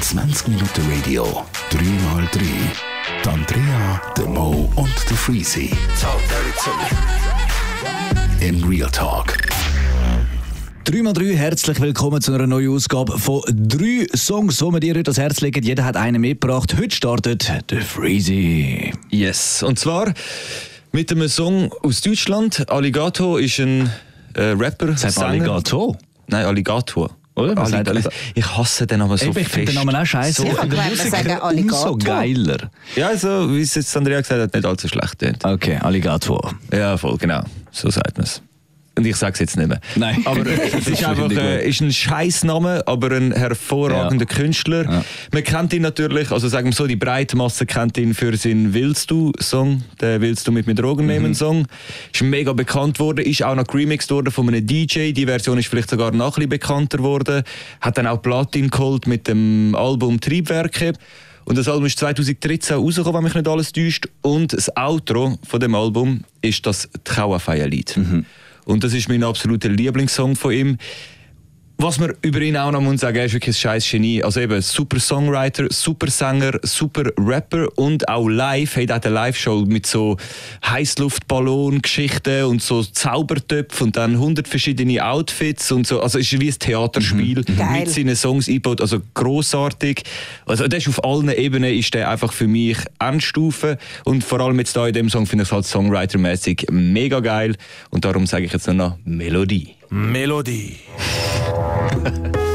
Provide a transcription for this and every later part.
20 Minuten Radio, 3x3. Die Andrea, der Mo und der Freezy. In Real Talk. 3x3, herzlich willkommen zu einer neuen Ausgabe von drei Songs, die wir dir heute ans Herz legen. Jeder hat einen mitgebracht. Heute startet der Freezy. Yes, und zwar mit einem Song aus Deutschland. Alligator ist ein äh, Rapper, Sagt Sänger. Alligator. Nein, Alligator. Oder? Alligator. Ich hasse den aber so Eben, ich finde den Namen auch scheiße. So- ich finde den gemeint, wir sagen Alligator. umso geiler. Ja, also, wie es jetzt Andrea gesagt hat, nicht allzu schlecht. Okay, Alligator. Ja, voll, genau. So sagt man es. Und ich sage es jetzt nicht mehr. Nein. Aber es ist einfach äh, ist ein Scheißname, aber ein hervorragender Künstler. Ja. Man kennt ihn natürlich, also sagen wir so, die breite Masse kennt ihn für seinen Willst du-Song, der Willst du mit mir Drogen Mhm. nehmen-Song. Ist mega bekannt worden, ist auch noch remixed worden von einem DJ. Die Version ist vielleicht sogar noch ein bisschen bekannter worden. Hat dann auch Platin geholt mit dem Album Triebwerke. Und das Album ist 2013 rausgekommen, wenn mich nicht alles täuscht. Und das Outro von dem Album ist das Trauerfeierlied. Und das ist mein absoluter Lieblingssong von ihm. Was man über ihn auch noch muss sagen, er ist wirklich ein scheiß Genie. Also eben super Songwriter, super Sänger, super Rapper und auch live hat er eine Live-Show mit so Heißluftballon-Geschichten und so Zaubertöpfen und dann 100 verschiedene Outfits und so. Also es ist wie ein Theaterspiel Geil. mit seinen Songs eingebaut. Also großartig. Also das ist auf allen Ebenen ist der einfach für mich Endstufe und vor allem jetzt da in dem Song finde ich es halt Songwriter-mäßig mega geil und darum sage ich jetzt noch Melodie. Melodie.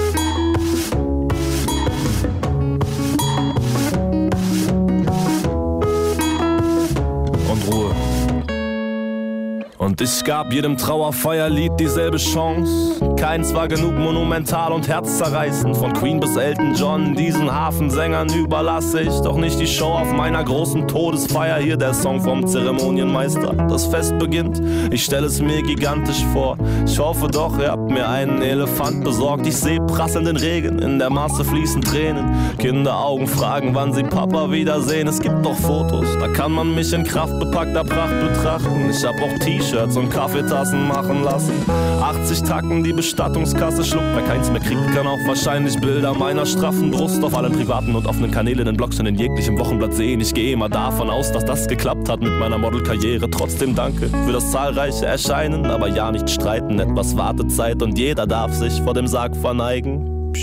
Und ich gab jedem Trauerfeierlied dieselbe Chance. Keins war genug monumental und herzzerreißend. Von Queen bis Elton John, diesen Hafensängern überlasse ich doch nicht die Show auf meiner großen Todesfeier. Hier der Song vom Zeremonienmeister. Das Fest beginnt, ich stelle es mir gigantisch vor. Ich hoffe doch, ihr habt mir einen Elefant besorgt. Ich sehe prasselnden Regen, in der Masse fließen Tränen. Kinderaugen fragen, wann sie Papa wiedersehen. Es gibt doch Fotos, da kann man mich in kraftbepackter Pracht betrachten. Ich hab auch T-Shirts und Kaffeetassen machen lassen. 80 Tacken, die Bestattungskasse schluckt. Wer keins mehr kriegt, kann auch wahrscheinlich Bilder meiner straffen Brust auf allen privaten und offenen Kanälen in Blogs und in jeglichem Wochenblatt sehen. Ich gehe immer davon aus, dass das geklappt hat mit meiner Modelkarriere. Trotzdem danke für das zahlreiche Erscheinen, aber ja nicht streiten. Etwas Wartezeit und jeder darf sich vor dem Sarg verneigen.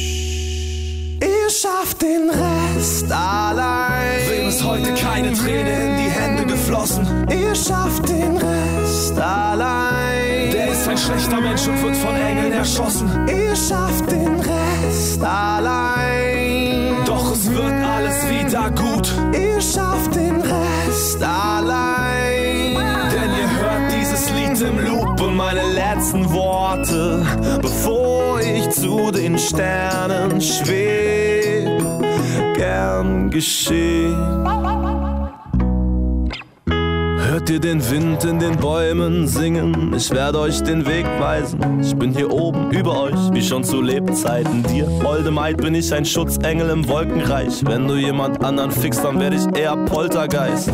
Ihr schafft den Rest allein. Wem ist heute keine Träne in die Hände geflossen? Ihr schafft den Rest allein. Der ist ein schlechter Mensch und wird von Engeln erschossen. Ihr schafft den Rest allein. Doch es wird alles wieder gut, Ihr schafft den Rest allein. denn ihr hört dieses Lied im Loop und meine letzten Worte, Bevor ich zu den Sternen schweb, gern geschehen. Hört ihr den Wind in den Bäumen singen? Ich werde euch den Weg weisen. Ich bin hier oben über euch, wie schon zu Lebzeiten. Dir, holde Maid, bin ich ein Schutzengel im Wolkenreich. Wenn du jemand anderen fickst, dann werde ich eher Poltergeist.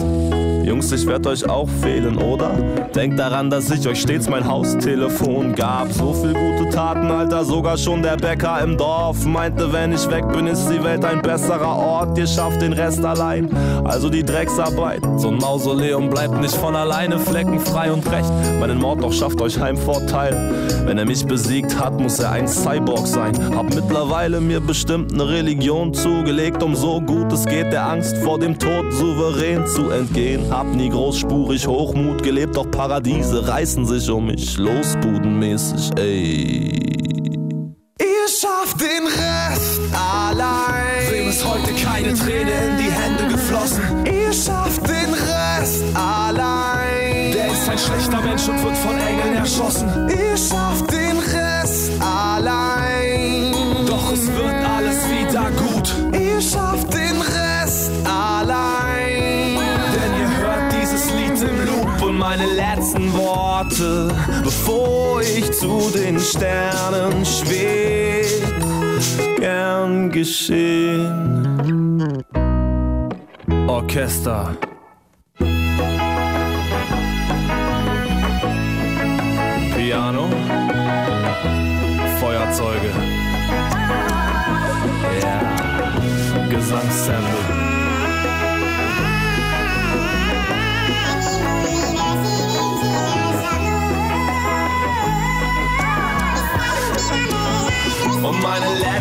Jungs, ich werd euch auch fehlen, oder? Denkt daran, dass ich euch stets mein Haustelefon gab. So viel gute Taten, Alter, sogar schon der Bäcker im Dorf meinte, wenn ich weg bin, ist die Welt ein besserer Ort. Ihr schafft den Rest allein, also die Drecksarbeit. So ein Mausoleum bleibt nicht von alleine fleckenfrei und recht. Meinen Mord doch schafft euch Heimvorteil. Wenn er mich besiegt hat, muss er ein Cyborg sein. Hab mittlerweile mir bestimmt eine Religion zugelegt, um so gut es geht, der Angst vor dem Tod souverän zu entgehen. Hab nie großspurig Hochmut gelebt, doch Paradiese reißen sich um mich losbudenmäßig, ey. ihr schafft den Rest allein. Wem ist heute keine Träne in die Hände geflossen? Ihr schafft den Rest allein. Der ist ein schlechter Mensch und wird von Engeln erschossen. Ihr schafft den Rest allein. Meine letzten Worte, Bevor ich zu den Sternen schweb, gern geschehen. Orchester. Piano. Feuer Schlagzeuge. Ja, yeah. Gesangssample.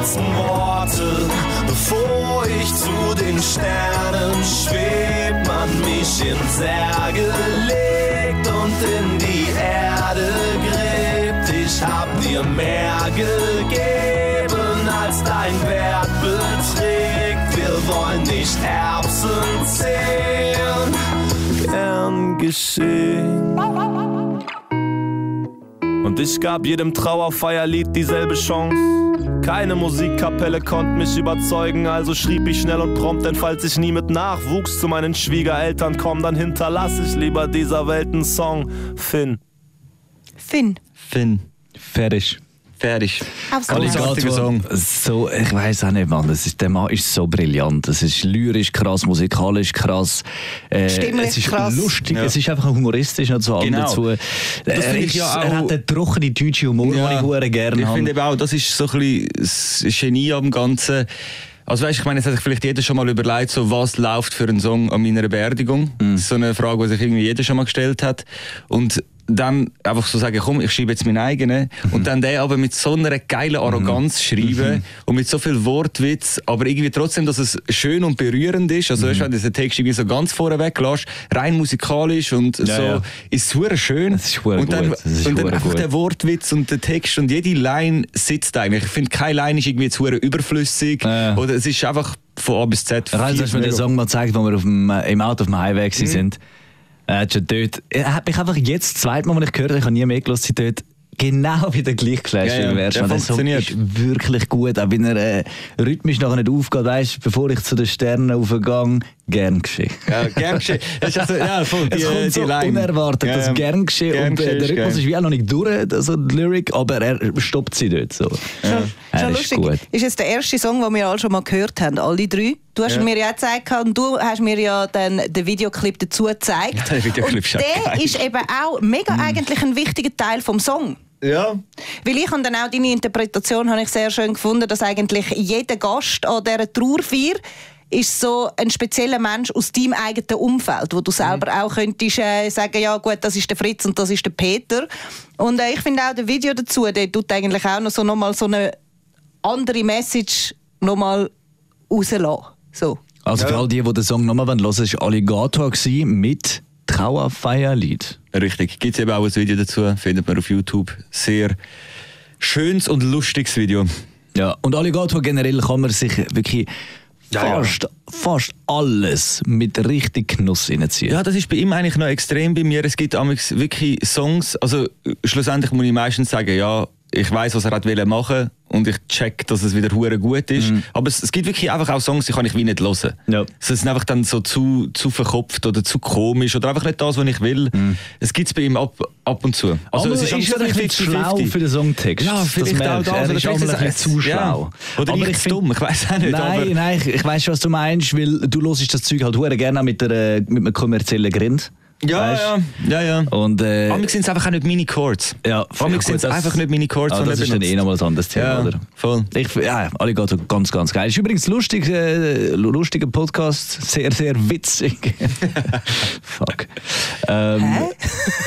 Letzten Worte, bevor ich zu den Sternen schweb, man mich in Särge legt und in die Erde gräbt. Ich hab dir mehr gegeben, als dein Wert beträgt. Wir wollen nicht Erbsen zählen, gern geschehen. Und ich gab jedem Trauerfeierlied dieselbe Chance. Keine Musikkapelle konnte mich überzeugen, also schrieb ich schnell und prompt, denn falls ich nie mit Nachwuchs zu meinen Schwiegereltern komme, dann hinterlasse ich lieber dieser Welt einen Song. Finn. Finn. Finn. Fertig. Fertig. Aufs Großartiger Song. So, ich weiß auch nicht, Mann. Das ist, der Mann ist so brillant. Es ist lyrisch krass, musikalisch krass. Äh, Stimmlich es ist krass. lustig, Ja. es ist einfach humoristisch noch zu allem Genau. dazu. Das er, finde ich ist, ja auch- er hat den trockenen deutschen Humor, den ich hure gerne Ich habe. finde eben auch, das ist so ein bisschen das Genie am Ganzen. Also weißt, ich meine, jetzt hat sich vielleicht jeder schon mal überlegt, so, was läuft für einen Song an meiner Beerdigung. Mhm. Das ist so eine Frage, die sich irgendwie jeder schon mal gestellt hat. Und dann einfach so sagen, komm, ich schreibe jetzt meinen eigenen. Mhm. Und dann den aber mit so einer geilen Arroganz schreiben und mit so viel Wortwitz, aber irgendwie trotzdem, dass es schön und berührend ist. Also weißt, wenn du den Text irgendwie so ganz vorne weglässt, rein musikalisch und so, ja. ist es super schön. Das ist und dann, ist und dann einfach gut. der Wortwitz und der Text und jede Line sitzt eigentlich. Ich finde, keine Line ist irgendwie zu überflüssig. Ja. Oder es ist einfach von A bis Z. Ich weiß, du hast mir den Song mal gezeigt, wo wir auf dem, im Auto auf dem Highway Mhm. sind. Er hat schon dort, er hat mich einfach jetzt, das zweite Mal, als ich gehört habe, ich habe nie mehr gehört, dort genau wieder gleich geflasht Ja, ja, ersten der. Der Song funktioniert. ist wirklich gut, auch wenn er äh, rhythmisch nachher nicht aufgeht. Weißt, bevor ich zu den Sternen aufgehe, gern geschehen. Ja, gern geschehen. Das ist also, ja, voll, die, Es kommt die so Line. unerwartet, Ja, das gern geschehen. gern und äh, geschehen der ist Rhythmus ist wie auch noch nicht durch, also die Lyrik, aber er stoppt sie dort so. Schon, Er schon ist lustig. gut. Ist jetzt der erste Song, den wir alle schon mal gehört haben, alle drei. Du hast Ja. mir ja gezeigt und du hast mir ja dann den Videoclip dazu gezeigt. Der Videoclip und ist auch der geil. ist eben auch mega eigentlich ein wichtiger Teil vom Song. Ja. Weil ich und dann auch deine Interpretation habe ich sehr schön gefunden, dass eigentlich jeder Gast an dieser Trauerfeier ist so ein spezieller Mensch aus deinem eigenen Umfeld, wo du selber auch könntest äh, sagen, ja gut, das ist der Fritz und das ist der Peter. Und äh, ich finde auch das Video dazu, der tut eigentlich auch noch so nochmal so eine andere Message nochmal rauslassen. So. Also für all die, die den Song nochmal hören wollen, war Alligator mit Trauerfeierlied. Richtig. Gibt es eben auch ein Video dazu, findet man auf YouTube. Sehr schönes und lustiges Video. Ja, und Alligator generell kann man sich wirklich Ja, ja. fast, fast alles mit richtig Genuss reinziehen. Ja, das ist bei ihm eigentlich noch extrem bei mir. Es gibt wirklich Songs, also äh, schlussendlich muss ich meistens sagen, ja, ich weiß, was er hat machen und ich check, dass es wieder hure gut ist. Aber es, es gibt wirklich einfach auch Songs, die kann ich wie nicht hören. Ja. Sie sind einfach dann so zu, zu verkopft oder zu komisch oder einfach nicht das, was ich will. Es gibt es bei ihm ab, ab und zu. Also es ist, ist er ein bisschen zu schlau für den Songtext. Ja, vielleicht Das auch das. Er Oder ist auch vielleicht ein bisschen zu ja. schlau. Oder ich find- dumm, ich weiß auch nicht. Nein, aber nein, ich, ich weiß, was du meinst, weil du hörst das Zeug halt hure gerne mit, der, mit einem kommerziellen Grind. Ja, Weißt? ja, ja, ja. Und äh, Amig sind es einfach auch nicht meine Chords. ja, Amig sind es einfach nicht meine Chords, Ah, das ist dann eh nochmal ein anderes Thema, Ja, oder? voll. Ich, ja, Alligator, ganz, ganz geil. Ist übrigens lustig, äh, lustiger Podcast, sehr, sehr witzig. Fuck. Ähm,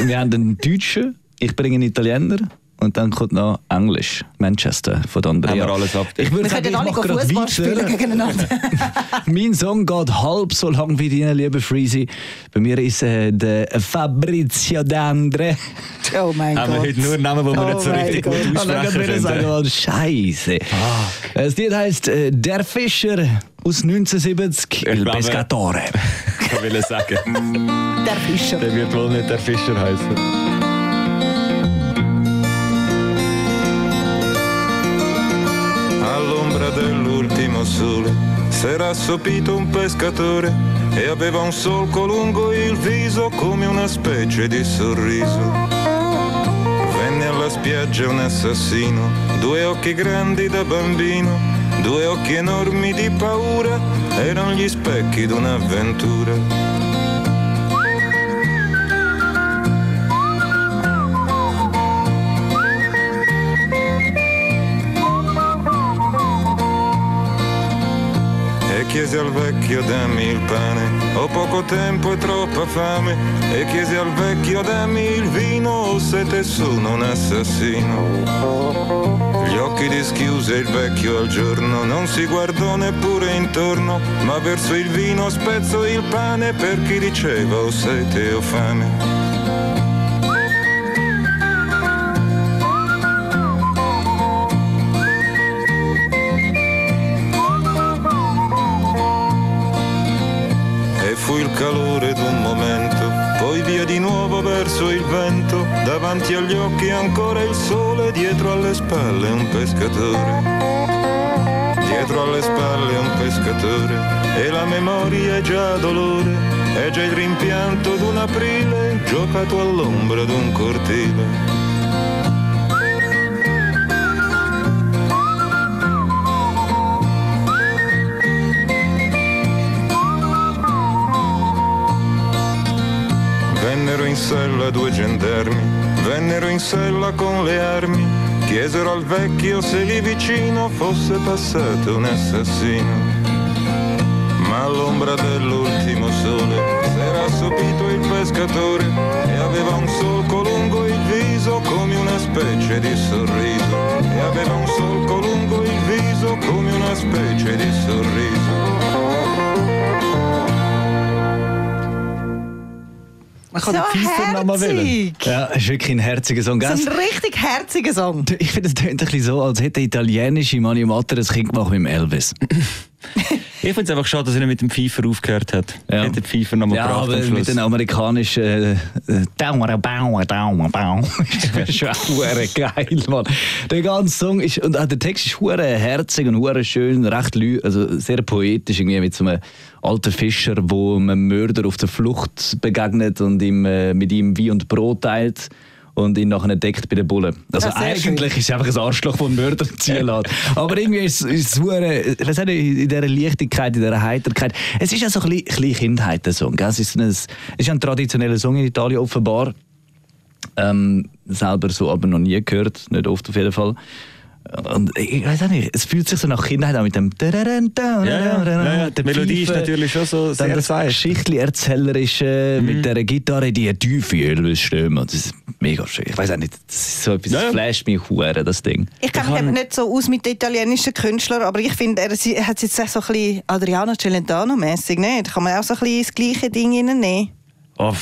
wir haben einen Deutschen, ich bringe einen Italiener und dann kommt noch Englisch, Manchester von Andrea. Haben wir alles ab. Ich würde Wir sagen, können ich alle mache gerade Fußball spielen gegeneinander. Mein Song geht halb so lang wie deine, liebe Freezy. Bei mir ist äh, der Fabrizio D'Andre. oh mein Haben wir Gott. heute nur Namen, die wir Oh nicht so mein richtig Gott. gut aussprechen gerade sagen, können. Mann, Scheiße. Das Lied heisst äh, Der Fischer aus 1970, El glaube- Pescatore. Ich will sagen. Der Fischer. Der wird wohl nicht der Fischer heißen. Sole s'era assopito un pescatore e aveva un solco lungo il viso come una specie di sorriso. Venne alla spiaggia un assassino, due occhi grandi da bambino, due occhi enormi di paura, erano gli specchi d'un'avventura. Chiesi al vecchio dammi il pane, ho poco tempo e troppa fame, e chiesi al vecchio dammi il vino, ho sete sono un assassino. Gli occhi dischiuse il vecchio al giorno, non si guardò neppure intorno, ma verso il vino spezzo il pane per chi diceva ho sete o fame. Il calore d'un momento, poi via di nuovo verso il vento, davanti agli occhi ancora il sole, dietro alle spalle un pescatore. Dietro alle spalle un pescatore, e la memoria è già dolore, è già il rimpianto d'un aprile, giocato all'ombra d'un cortile. In sella due gendarmi, vennero in sella con le armi, chiesero al vecchio se lì vicino fosse passato un assassino. Ma all'ombra dell'ultimo sole s'era assopito il pescatore e aveva un solco lungo il viso come una specie di sorriso. E aveva un solco lungo il viso come una specie di sorriso. Man kann So den Pfeifer noch mal wählen. Ja, ist wirklich ein herziger Song. So gell? ein richtig herziger Song. Ich finde, es tönt ein bisschen so, als hätte der italienische Mani Matter ein Kind gemacht mit dem Elvis. Ich finde es einfach schade, dass er mit dem Pfeifer aufgehört hat. Ja. Hätte den Pfeifer noch mal Ja, gebracht aber mit den amerikanischen äh, äh, Dauer, Bauer, Dauer, Bauer. Das ist schon geil, Mann. Der ganze Song ist, und auch der Text ist hure herzig und hure schön, recht also sehr poetisch, irgendwie mit so einem alten Fischer, wo einem Mörder auf der Flucht begegnet und ihm, äh, mit ihm Wein und Brot teilt. Und ihn nachher entdeckt bei den Bullen. Also Ja, sehr eigentlich schön. ist es einfach ein Arschloch, das einen Mörder ziehen lässt. Aber irgendwie ist es- ist er, in dieser Leichtigkeit, in dieser Heiterkeit. Es ist ja so ein bisschen, Kindheit, der Song. Es ist ein, es ist ein traditioneller Song in Italien offenbar. Ähm, selber so aber noch nie gehört, nicht oft auf jeden Fall. Und ich weiß auch nicht, es fühlt sich so nach Kindheit an mit dem ja, ja, ja. Die der Melodie ist natürlich schon so dann sehr das seicht. Geschichtli-Erzählerische Mhm. mit dieser Gitarre, die tiefe Elvis-Stimme. Das ist mega schön. Ich weiß auch nicht, das ist so etwas, Ja, flasht mich hure das Ding. Ich kenne mich eben nicht so aus mit den italienischen Künstlern, aber ich finde, er, hat jetzt auch so ein bisschen Adriano Celentano-mässig, ne? Da kann man auch so ein bisschen das gleiche Ding reinnehmen. Oh,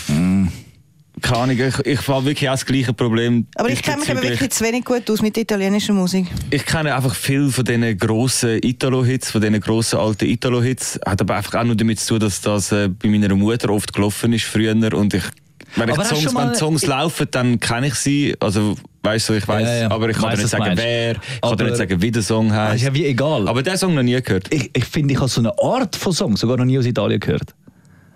keine Ahnung, ich, ich habe wirklich auch das gleiche Problem. Aber ich kenne mich eben wirklich zu wenig gut aus mit italienischer Musik. Ich kenne einfach viel von diesen grossen Italo-Hits, von diesen grossen alten Italo-Hits. Hat aber einfach auch nur damit zu tun, dass das äh, bei meiner Mutter oft gelaufen ist früher. Und ich, wenn, ich Aber Songs, mal- wenn Songs laufen, dann kenne ich sie. Also, weißt du, ich weiß, Ja, ja. aber ich kann Weiss, dir nicht sagen, meinst. wer, ich kann dir Aber- nicht sagen, wie der Song heißt. ist ja wie egal. Aber den Song noch nie gehört. ich, ich finde, ich habe so eine Art von Song sogar noch nie aus Italien gehört.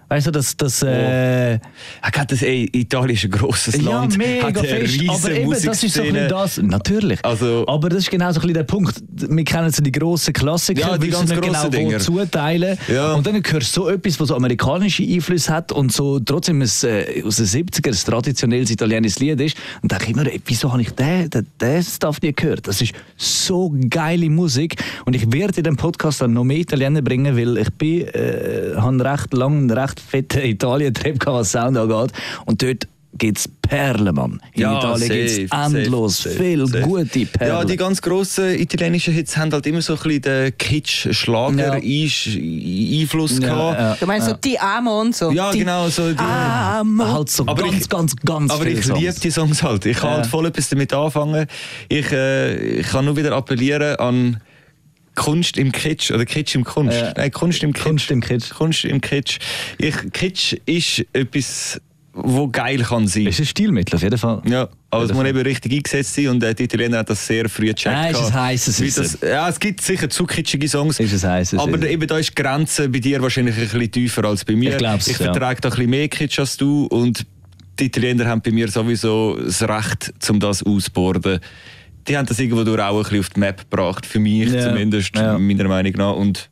Weißt du, dass das. Äh, Er hat das, ey, Italien ist ein grosses Land. Ja, mega hat eine fest. Aber eben, das ist so ein bisschen das. Natürlich. Also- aber das ist genau so ein bisschen der Punkt. Wir kennen so die grossen Klassiker, Ja, die ganz genau, Dinger. zuteilen. Ja. Und dann hörst du so etwas, was so amerikanische Einflüsse hat und so trotzdem ein, äh, aus den 70er ein traditionelles italienisches Lied ist. Und denke ich mir, ey, wieso habe ich den, den, den Stuff nie gehört? Das ist so geile Musik. Und ich werde in dem Podcast dann noch mehr Italiener bringen, weil ich bin, äh, habe recht lange recht fetten Italien-Trip gehabt, was Sound angeht. Und dort gibt es Perlen, Mann. In Italien gibt es endlos safe, viel safe. gute Perlen. Ja, die ganz grossen italienischen Hits haben halt immer so ein bisschen den Kitsch-Schlager-Einfluss Ja, gehabt. ja. Du meinst so die Amo und so? Ja, die genau, so die- Amo. halt so Aber ganz, ich- ganz, ganz Aber viele ich liebe die Songs halt. Ich kann Ja. halt voll etwas damit anfangen. Ich, äh, ich kann nur wieder appellieren an Kunst im Kitsch oder Kitsch im Kunst. Ja. Nein, Kunst im Kitsch. Kunst im Kitsch. Kunst im Kitsch. Ich, Kitsch ist etwas, wo geil kann sein. Das ist ein Stilmittel, auf jeden Fall. Ja, aber es muss eben richtig eingesetzt sein und äh, die Italiener hat das sehr früh gecheckt. Nein, ist heisses Wie Wissen. Ja, es gibt sicher zu kitschige Songs. Ist ein heisses Aber eben da ist die Grenze bei dir wahrscheinlich ein bisschen tiefer als bei mir. Ich glaub's, ich ja. vertrage da ein bisschen mehr Kitsch als du und die Italiener haben bei mir sowieso das Recht, um das auszuborden. Die haben das irgendwo durch auch ein bisschen auf die Map gebracht, für mich Ja, zumindest, ja. meiner Meinung nach. Und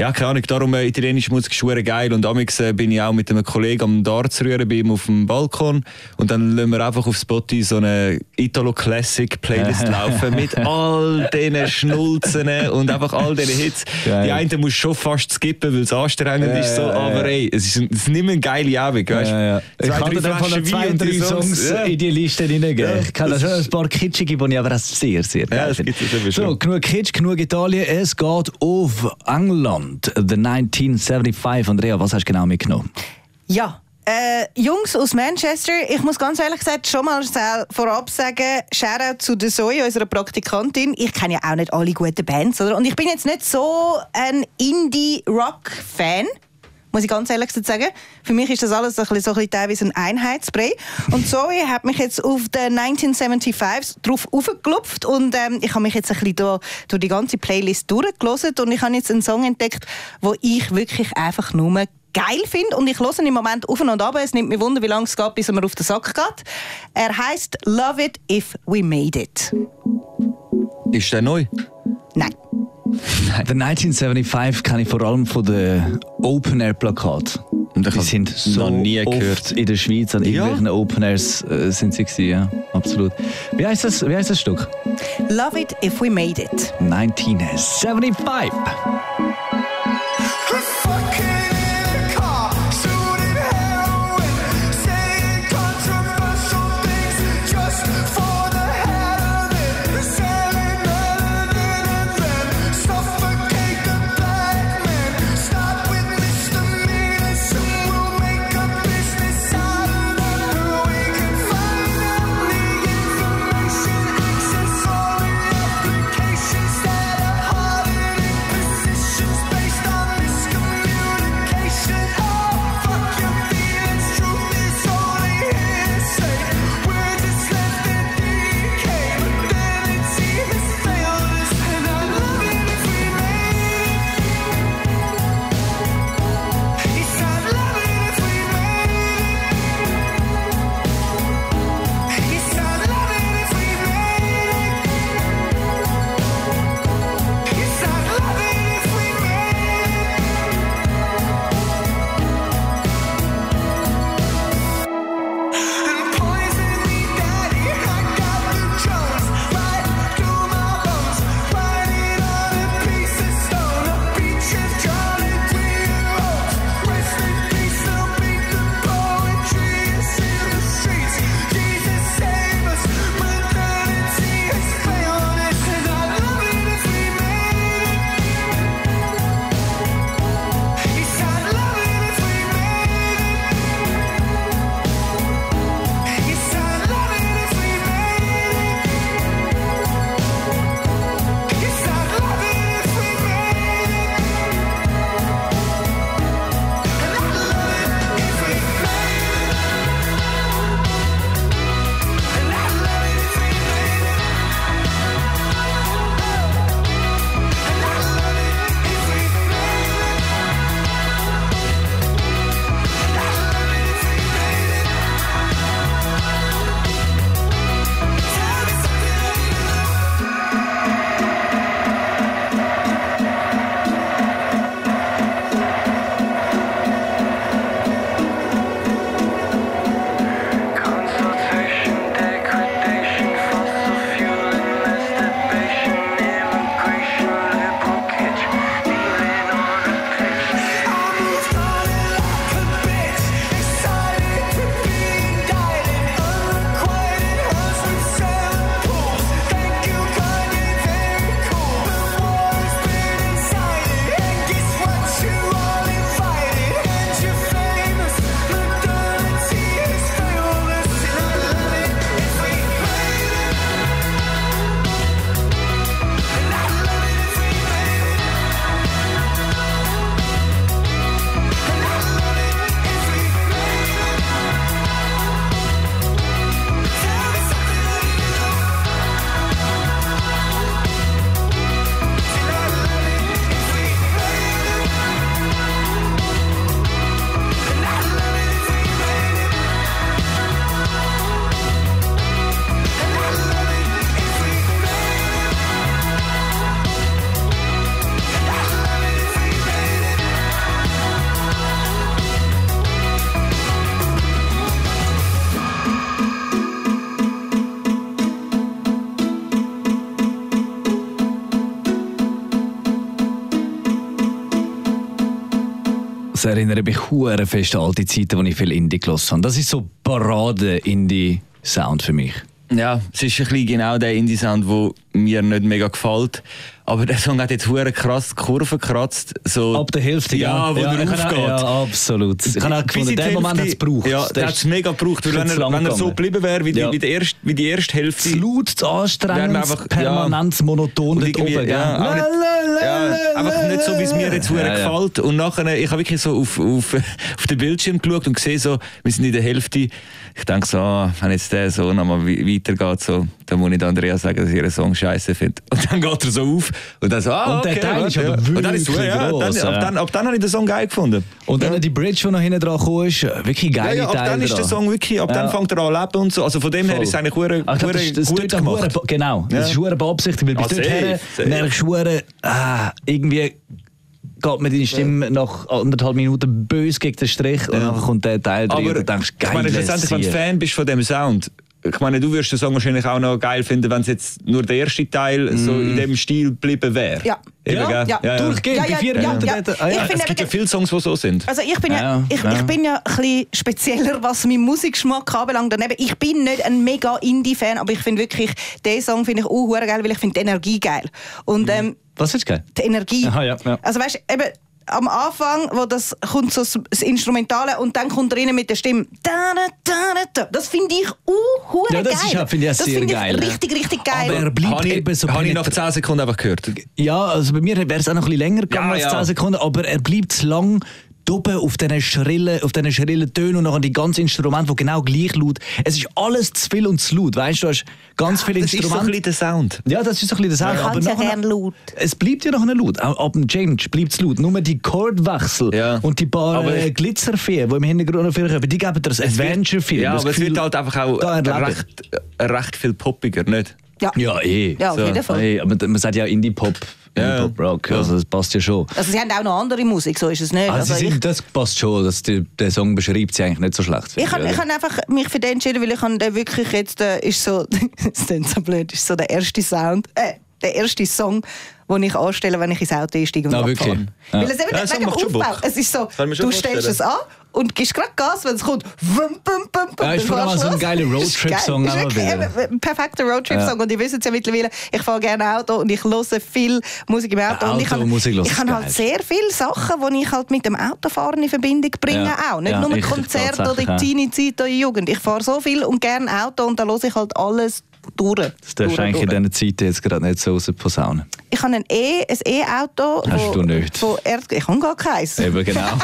Ja, keine Ahnung, darum äh, italienische Musik ist geil und amix äh, bin ich auch mit einem Kollegen am Darts rühren bei ihm auf dem Balkon und dann lassen wir einfach auf Spotify so eine Italo Classic Playlist laufen mit all diesen Schnulzen und einfach all diesen Hits. Geil. Die einen musst du schon fast skippen, weil es anstrengend Ja, ist, so, ja, aber ey, es ist, ein- es ist nicht mehr eine geile Abend, weißt du? Ich Zwei, kann dir drei den Flaschen zwei, drei Songs ja. in die Liste hineingeben. Ich kann da schon ein paar kitschige, die ich aber auch sehr, sehr geil finde. So, genug Kitsch, genug Italien. Es geht auf England. The 1975. Andrea, was hast du genau mitgenommen? Ja. Äh, Jungs aus Manchester, ich muss ganz ehrlich gesagt schon mal vorab sagen, Shoutout zu der Zoe, unserer Praktikantin. Ich kenne ja auch nicht alle guten Bands, oder? Und ich bin jetzt nicht so ein Indie-Rock-Fan. Muss ich ganz ehrlich sagen. Für mich ist das alles so ein bisschen, so ein bisschen teilweise ein Einheitsbrei. Und Zoe hat mich jetzt auf den 1975 drauf aufgeklopft und ähm, ich habe mich jetzt ein bisschen durch, durch die ganze Playlist durchgelesen und ich habe jetzt einen Song entdeckt, wo ich wirklich einfach nur geil finde und ich höre ihn im Moment auf und ab. Es nimmt mich wunder, wie lange es geht, bis er mir auf den Sack geht. Er heißt Love It If We Made It. Ist der neu? Nein. The 1975 kenne ich vor allem von den Open-Air-Plakaten. Und ich Die sind so noch nie oft gehört. in der Schweiz an Ja? irgendwelchen Open-Airs äh, sind sie gewesen, ja, absolut. Wie heißt das, wie heißt das Stück? Love It If We Made It. 1975. Es erinnert mich hure fest an alte Zeiten, wo ich viel Indie gelassen habe. Das ist so Parade-Indie-Sound für mich. Ja, es ist ein bisschen genau der Indie-Sound, der mir nicht mega gefällt. Aber der Song hat jetzt hure krass die Kurve gekratzt. So, Ab der Hälfte, ja, wo ja, er aufgeht. auch- Ja, absolut. Ich habe auch gefunden, den Moment hat es gebraucht. Ja, Der der hat es mega gebraucht. Weil wenn er, wenn er so geblieben wäre wie, die- Ja. wie, die erste, wie die erste Hälfte. zu laut, zu anstrengend, einfach- permanent monoton Und dort oben. ja, auch nicht, ja, einfach nicht so, wie es mir jetzt hure Ja, ja. gefällt. Und nachher, ich habe wirklich so auf, auf, auf den Bildschirm geschaut und gesehen, so, wir sind in der Hälfte. Ich denke so, ah, wenn jetzt der so nochmal we- weitergeht, so, dann muss ich der Andrea sagen, dass ich ihren Song scheiße finde. Und dann geht er so auf und dann so, ah, Und der okay, Teil ist aber ja. Und dann ist wirklich ja, gross, dann, ja. ab, dann, ab dann habe ich den Song geil gefunden. Und dann die Bridge, die noch hinten dran kam, ist äh, wirklich Ja, geil. ja, ab dann ist der Song wirklich, ab dann fängt er an zu leben und so. Also von dem her Voll. ist es eigentlich hure, Ach, hure das, das gut hure gemacht. be- Genau, Ja. das ist hure beabsichtigt, weil bis Ah, dorthin merkst du hure, ah, irgendwie geht mir deine Stimme nach anderthalb Minuten böse gegen den Strich und dann kommt der Teil drin und Aber du denkst, geil, ich meine, schlussendlich, wenn du Fan bist von dem Sound, ich meine, du wirst den Song wahrscheinlich auch noch geil finden, wenn es jetzt nur der erste Teil so in dem Stil geblieben wäre. Ja. Eben, Ja, ja, durchgehend, Ja, die ja, vier ja, Minuten ja. dort. Ah, ja. Ich finde Es gibt ja viele Songs, die so sind. Also ich bin ja, Ja, ich, ja. ich bin ja ein bisschen spezieller, was meinen Musikgeschmack anbelangt. Daneben, ich bin nicht ein mega Indie-Fan, aber ich finde wirklich, den Song finde ich auch hure geil, weil ich finde die Energie geil. Und ähm, Was ist geil? die Energie. Aha, ja, ja. Also weißt du, eben am Anfang, wo das kommt so das- Instrumentale und dann kommt er rein mit der Stimme. Da, da, da, da, da. Das finde ich uh, Ja, das geil. ist finde ich auch das finde geil, ich ja. richtig, richtig geil. Aber er bleibt Habe ich, eben so habe ich nach penetrant. 10 Sekunden einfach gehört. Ja, also bei mir wäre es auch noch ein bisschen länger gegangen Ja, als ja. 10 Sekunden, aber er bleibt lang oben auf diesen schrillen, auf diesen schrillen Tönen und nachher die ganzen Instrumente, die genau gleich laut. Es ist alles zu viel und zu laut. Weißt du, du hast ganz viele Das ist so ein Instrumente. bisschen der Sound. ja, das ist so ein bisschen das Ich auch. Aber ja nachher- laut. Es bleibt ja noch nicht laut. Auch ab dem Change bleibt es laut. Nur die Chordwechsel Ja. und die paar Aber äh, Glitzerfeen, die im Hintergrund noch kommen, die geben dir das Adventure-Feel. Ja, Das aber es Gefühl, wird halt einfach auch recht, recht viel poppiger, nicht? Ja. Ja, eh. Ja, auf So, jeden Fall. Hey, aber man sagt ja Indie-Pop, Ja. Indie-Pop-Rock, Ja. also das passt ja schon. Also sie haben auch noch andere Musik, so ist es nicht. Also, Also sie ich, sind, das passt schon, dass die, der Song beschreibt sie eigentlich nicht so schlecht. Ich habe hab einfach mich für den entschieden, weil ich habe den wirklich jetzt, äh, ist so, das klingt so blöd, ist so der erste Sound, äh, der erste Song, den ich anstelle, wenn ich ins Auto einsteige und Ah, abfahre. wirklich? Ja. Weil es eben Ja, wegen Aufbau, Bock. es ist so, du stellst es an und gibst gerade Gas, wenn es kommt. Wum, bum, bum, bum, Ja, vor allem fährst so ein los. geiler Ist Roadtrip-Song ein perfekter Roadtrip-Song und ihr wisst es ja mittlerweile, ich fahre gerne Auto und ich höre viel Musik im Auto. Ja, und ich habe Automusik hören ich halt sehr viele Sachen, die ich halt mit dem Autofahren in Verbindung bringe Ja. auch. Nicht Ja, nur ich Konzerte oder ja. die Teenie-Zeit oder Jugend. Ich fahre so viel und gerne Auto und da höre ich halt alles durch. Das darfst du eigentlich in diesen Zeiten jetzt gerade nicht so raus posaunen. Ich habe ein E- E-Auto. Hast wo- du nicht. Von Erd ich habe gar keins. Eben, genau.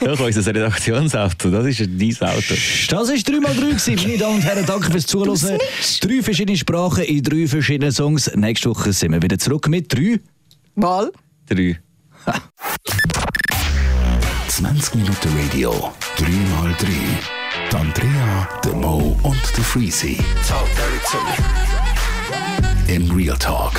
Ja, unser Redaktionsauto, das ist dein Auto. das war 3x3 gewesen. Meine Damen und Herren, danke fürs Zuhören. Drei verschiedene Sprachen in drei verschiedenen Songs. Nächste Woche sind wir wieder zurück mit drei. Mal. Drei. 20 Minuten Radio, 3x3. Andrea, der Mo und der Freezy. Im Real Talk.